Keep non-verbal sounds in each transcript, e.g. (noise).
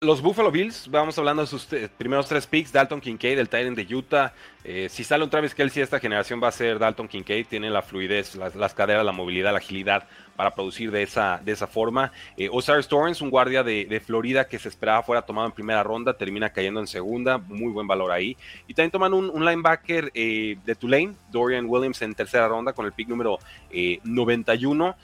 Los Buffalo Bills, vamos hablando de sus primeros tres picks, Dalton Kincaid, del Titan de Utah. Eh, si sale un Travis Kelsey, esta generación va a ser Dalton Kincaid, tiene la fluidez, las, caderas, la movilidad, la agilidad para producir de esa, de esa forma. Eh, Osiris Torrance, un guardia de, Florida que se esperaba fuera tomado en primera ronda, termina cayendo en segunda, muy buen valor ahí. Y también toman un, linebacker eh, de Tulane, Dorian Williams, en tercera ronda con el pick número 91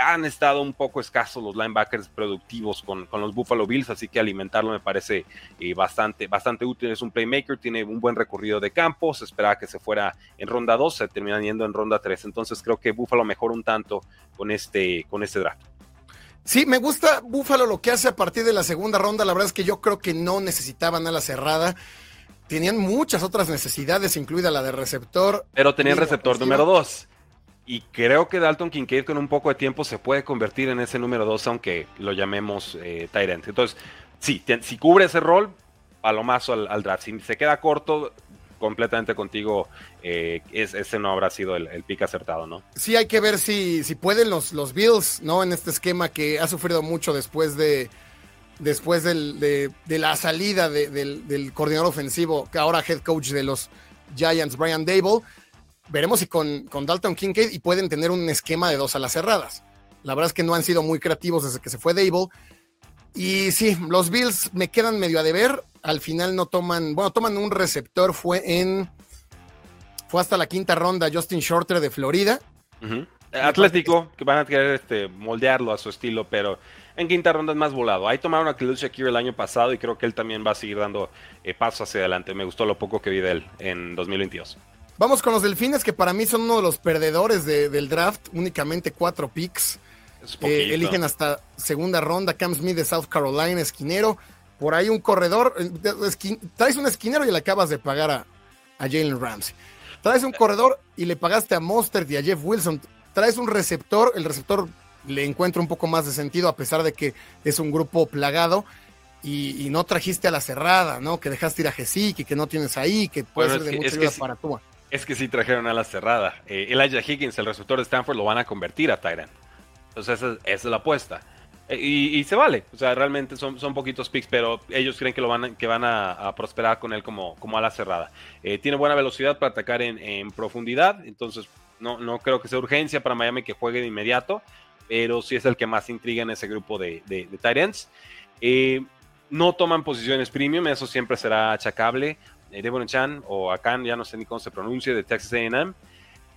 han estado un poco escasos los linebackers productivos con, los Buffalo Bills, así que alimentarlo me parece eh, bastante, bastante útil. Es un playmaker, tiene un buen recorrido de campo, se esperaba que se fuera en ronda 2, se terminan yendo en ronda 3. Entonces creo que Buffalo mejora un tanto con este, con este draft. Sí, me gusta Buffalo lo que hace a partir de la segunda ronda. La verdad es que yo creo que no necesitaban a la cerrada. Tenían muchas otras necesidades, incluida la de receptor. Pero tenían receptor número 2. Y creo que Dalton Kincaid con un poco de tiempo se puede convertir en ese número 2, aunque lo llamemos eh, Tyrant. Entonces, sí, si cubre ese rol, palomazo al, al draft. Si se queda corto, completamente contigo, eh, ese no habrá sido el, pick acertado, ¿no? Sí, hay que ver si, pueden los, Bills, ¿no? En este esquema que ha sufrido mucho después de después de, la salida del, del, coordinador ofensivo, que ahora head coach de los Giants, Brian Dable veremos si con, con Dalton Kincaid y pueden tener un esquema de dos alas cerradas. La verdad es que no han sido muy creativos desde que se fue Dable. Y sí, los Bills me quedan medio a deber. Al final no toman, bueno, toman un receptor. Fue en, fue hasta la quinta ronda Justin Shorter de Florida. Atlético, que van a querer este, moldearlo a su estilo, pero en quinta ronda es más volado. Ahí tomaron a Khalil Shakir el año pasado y creo que él también va a seguir dando eh, pasos hacia adelante. Me gustó lo poco que vi de él en 2022. Vamos con los delfines, que para mí son uno de los perdedores del draft, únicamente cuatro picks. Eh, eligen hasta segunda ronda, Cam Smith de South Carolina, esquinero. Por ahí un corredor, eh, traes un esquinero y le acabas de pagar a, Jalen Ramsey. Traes un corredor y le pagaste a Monster y a Jeff Wilson. Traes un receptor, el receptor le encuentra un poco más de sentido a pesar de que es un grupo plagado. Y, no trajiste a la cerrada, ¿no? Que dejaste ir a Gesik y que no tienes ahí, que puede ser de mucha ayuda para tú. Es que sí trajeron a la cerrada. Eh, Elijah Higgins, el receptor de Stanford, lo van a convertir a Tyrant. Entonces esa, es la apuesta. Eh, y, se vale. O sea, realmente son, son poquitos picks, pero ellos creen que, lo van, que van a, prosperar con él como, como a la cerrada. Eh, tiene buena velocidad para atacar en, profundidad. Entonces no, no creo que sea urgencia para Miami que juegue de inmediato. Pero sí es el que más intriga en ese grupo de, de, de no toman posiciones premium, eso siempre será achacable. Eh, Devon Chan o Akan, ya no sé ni cómo se pronuncia, de Texas AM,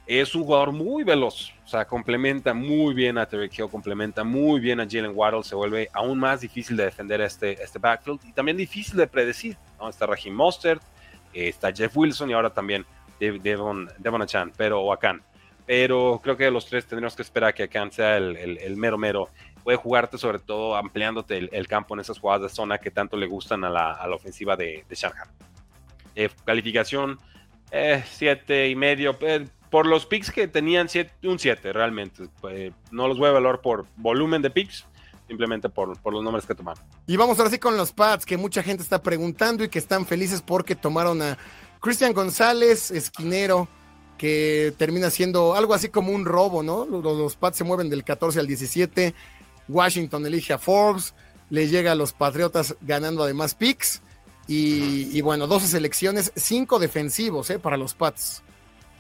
es un jugador muy veloz, o sea, complementa muy bien a Terry Hill, complementa muy bien a Jalen Waddle, se vuelve aún más difícil de defender este, este backfield y también difícil de predecir, ¿no? Está Raheem Mostert, eh, está Jeff Wilson y ahora también Devon, Devon Chan, pero o Akan. Pero creo que de los tres tendríamos que esperar que Akan sea el, mero mero puede jugarte sobre todo ampliándote el, campo en esas jugadas de zona que tanto le gustan a la, a la ofensiva de, de. Eh, calificación 7 eh, y medio. Eh, por los picks que tenían, un 7 realmente. no los voy a valorar por volumen de picks, simplemente por, los nombres que tomaron. Y vamos ahora sí con los pads, que mucha gente está preguntando y que están felices porque tomaron a Cristian González, esquinero, que termina siendo algo así como un robo, ¿no? Los, los pads se mueven del 14 al 17. Washington elige a Forbes, le llega a los Patriotas ganando además picks. Y, bueno, 12 selecciones, 5 defensivos ¿eh? para los Pats.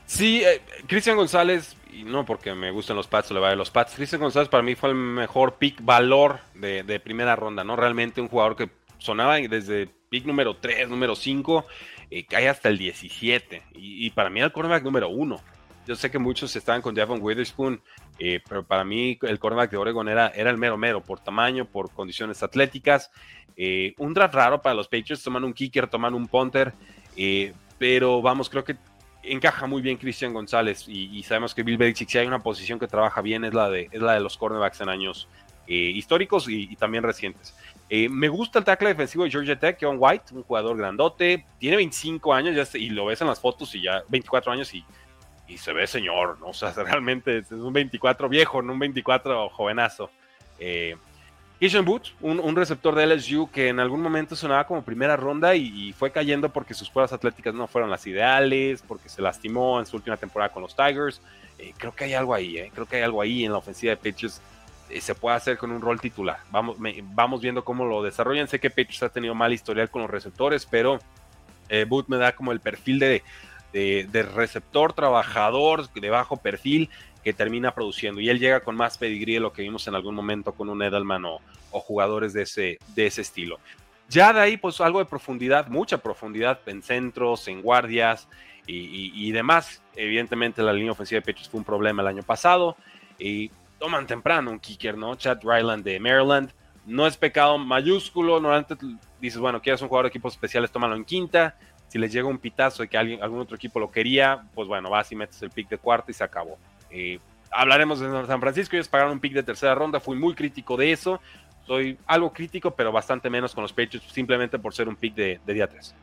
Sí, eh, Cristian González, y no porque me gustan los Pats le va de los Pats, Cristian González para mí fue el mejor pick valor de, primera ronda, ¿no? Realmente un jugador que sonaba desde pick número 3, número 5, eh, cae hasta el 17. Y, para mí el cornerback número 1. Yo sé que muchos estaban con Devon Witherspoon, eh, pero para mí el cornerback de Oregon era, era el mero mero, por tamaño, por condiciones atléticas. Eh, un draft raro para los Patriots, toman un kicker, toman un punter, eh, pero vamos, creo que encaja muy bien Cristian González y, sabemos que Bill Belichick, si hay una posición que trabaja bien, es la de, es la de los cornerbacks en años históricos y, también recientes. Me gusta el tackle defensivo de Georgia Tech, John White, un jugador grandote, tiene 25 años ya, y lo ves en las fotos y ya 24 años y, y se ve señor, ¿no? O sea, (laughs) realmente es un 24 viejo, no un 24 jovenazo. Eh, Kishan Booth, un, receptor de LSU que en algún momento sonaba como primera ronda y, fue cayendo porque sus pruebas atléticas no fueron las ideales, porque se lastimó en su última temporada con los Tigers. Eh, creo que hay algo ahí, eh. creo que hay algo ahí en la ofensiva de Patriots eh, se puede hacer con un rol titular. Vamos, vamos viendo cómo lo desarrollan. Sé que Patriots ha tenido mal historial con los receptores, pero eh, Booth me da como el perfil de, de, receptor, trabajador, de bajo perfil, que termina produciendo. Y él llega con más pedigrí de lo que vimos en algún momento con un Edelman o, jugadores de ese, de ese estilo. Ya de ahí, pues algo de profundidad, mucha profundidad en centros, en guardias y, demás. Evidentemente, la línea ofensiva de Patriots fue un problema el año pasado. Y toman temprano un kicker, ¿no? Chad Ryland de Maryland. No es pecado mayúsculo. Normalmente dices, bueno, quieres un jugador de equipos especiales, tómalo en quinta. Si les llega un pitazo de que alguien, algún otro equipo lo quería, pues bueno, vas y metes el pick de cuarto y se acabó. Eh, hablaremos de San Francisco. Ellos pagaron un pick de tercera ronda. Fui muy crítico de eso. Soy algo crítico, pero bastante menos con los Patriots, simplemente por ser un pick de, de día 3.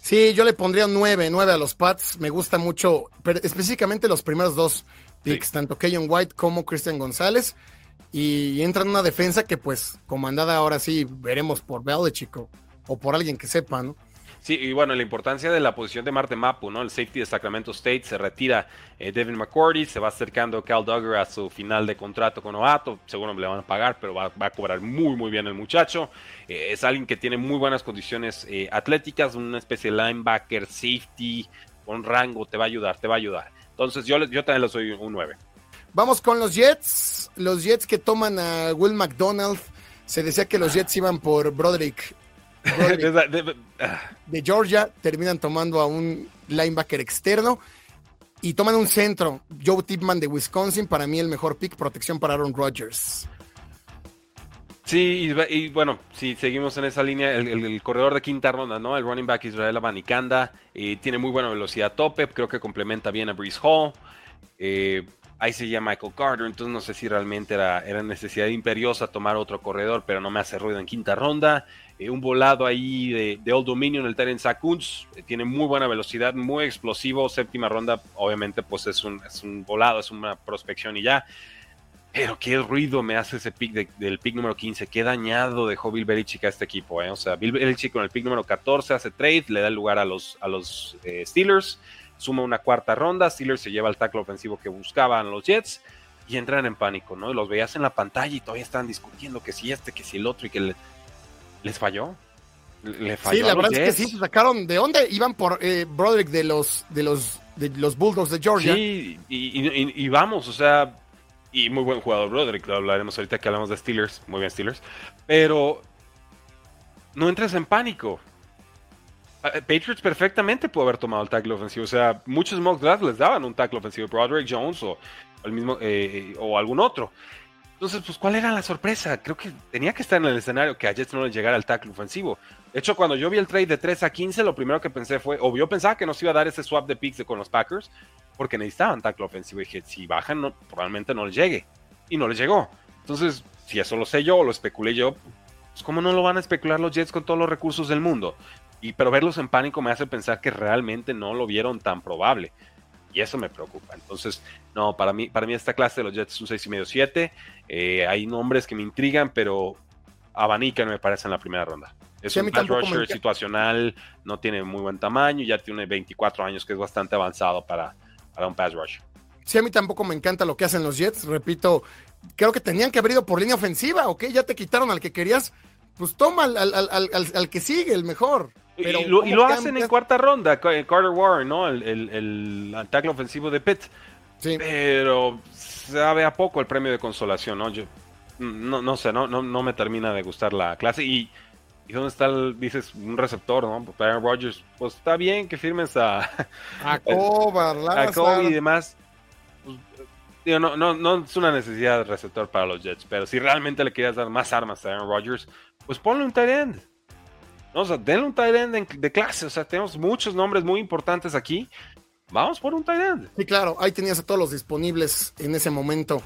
Sí, yo le pondría un 9, 9 a los Pats. Me gusta mucho, pero específicamente los primeros dos picks, tanto Keyon White como Christian González. Y entra en una defensa que, pues, comandada ahora sí, veremos por Belichick o, o por alguien que sepa, ¿no? Sí, y bueno, la importancia de la posición de Marte Mapu, ¿no? El safety de Sacramento State se retira eh, Devin McCourty, se va acercando Cal Duggar a su final de contrato con Oato, seguro le van a pagar, pero va, a cobrar muy, muy bien el muchacho. Eh, es alguien que tiene muy buenas condiciones eh, atléticas, una especie de linebacker, safety, con rango, te va a ayudar, te va a ayudar. Entonces yo, yo también le soy un 9. Vamos con los Jets, los Jets que toman a Will McDonald. Se decía que los Jets iban por Broderick (laughs) de Georgia, terminan tomando a un linebacker externo y toman un centro. Joe Tipman de Wisconsin, para mí el mejor pick, protección para Aaron Rodgers. Sí, y, bueno, si seguimos en esa línea, el, corredor de quinta ronda, ¿no? El running back Israel Abanikanda, eh, tiene muy buena velocidad tope, creo que complementa bien a Breeze Hall. Eh, ahí se llama Michael Carter, entonces no sé si realmente era, era necesidad imperiosa tomar otro corredor, pero no me hace ruido en quinta ronda. Eh, un volado ahí de, de Old Dominion, el Terence Sakuns, eh, tiene muy buena velocidad, muy explosivo, séptima ronda, obviamente pues es un, es un volado, es una prospección y ya. Pero qué ruido me hace ese pick del pick número 15. Qué dañado dejó Bill Belichick a este equipo. ¿eh? O sea, Bill Belichick con el pick número 14 hace trade, le da lugar a los, a los Steelers suma una cuarta ronda, Steelers se lleva el tackle ofensivo que buscaban los Jets y entran en pánico, ¿no? Los veías en la pantalla y todavía estaban discutiendo que si este, que si el otro y que les falló. Le falló sí, la verdad es que sí, se sacaron de dónde iban por eh, Broderick de los, de los, de los Bulldogs de Georgia. Sí, y, vamos, o sea, y muy buen jugador Broderick, lo hablaremos ahorita que hablamos de Steelers, muy bien Steelers, pero no entres en pánico, Patriots perfectamente pudo haber tomado el tackle ofensivo. O sea, muchos mock drafts les daban un tackle ofensivo, Broderick Jones o, el mismo, eh, o algún otro. Entonces, pues, ¿cuál era la sorpresa? Creo que tenía que estar en el escenario que a Jets no les llegara el tackle ofensivo. De hecho, cuando yo vi el trade de 3 a 15, lo primero que pensé fue, o yo pensaba que nos iba a dar ese swap de picks con los Packers, porque necesitaban tackle ofensivo. Y dije, si bajan, probablemente no les llegue. Y no les llegó. Entonces, si eso lo sé yo o lo especulé yo, pues, ¿cómo no lo van a especular los Jets con todos los recursos del mundo? Y, pero verlos en pánico me hace pensar que realmente no lo vieron tan probable. Y eso me preocupa. Entonces, no, para mí, para mí esta clase de los Jets es un 6,5 7. Eh, hay nombres que me intrigan, pero Abanica no me parece en la primera ronda. Es un pass rusher situacional, no tiene muy buen tamaño, ya tiene 24 años, que es bastante avanzado para, para un pass rusher. Sí, a mí tampoco me encanta lo que hacen los Jets. Repito, creo que tenían que haber ido por línea ofensiva, ¿ok? Ya te quitaron al que querías, pues toma al, al, al, al que sigue, el mejor y lo, hacen en cuarta ronda, eh, Carter Warren, ¿no? El, el, ataque ofensivo de Pitt. Sí. Pero sabe a poco el premio de consolación, ¿no? Yo no, no sé, no, no, no me termina de gustar la clase. Y, ¿y dónde está, el, dices, un receptor, ¿no? Pues Aaron Rodgers, pues está bien que firmes a... (laughs) (laughs) A Kobe y demás. Pues, digo, no, no, no es una necesidad de receptor para los Jets, pero si realmente le quieres dar más armas a Aaron Rodgers, pues ponle un tight end o sea, denle un tight end de clase. O sea, tenemos muchos nombres muy importantes aquí. Vamos por un tight end. Sí, claro, ahí tenías a todos los disponibles en ese momento.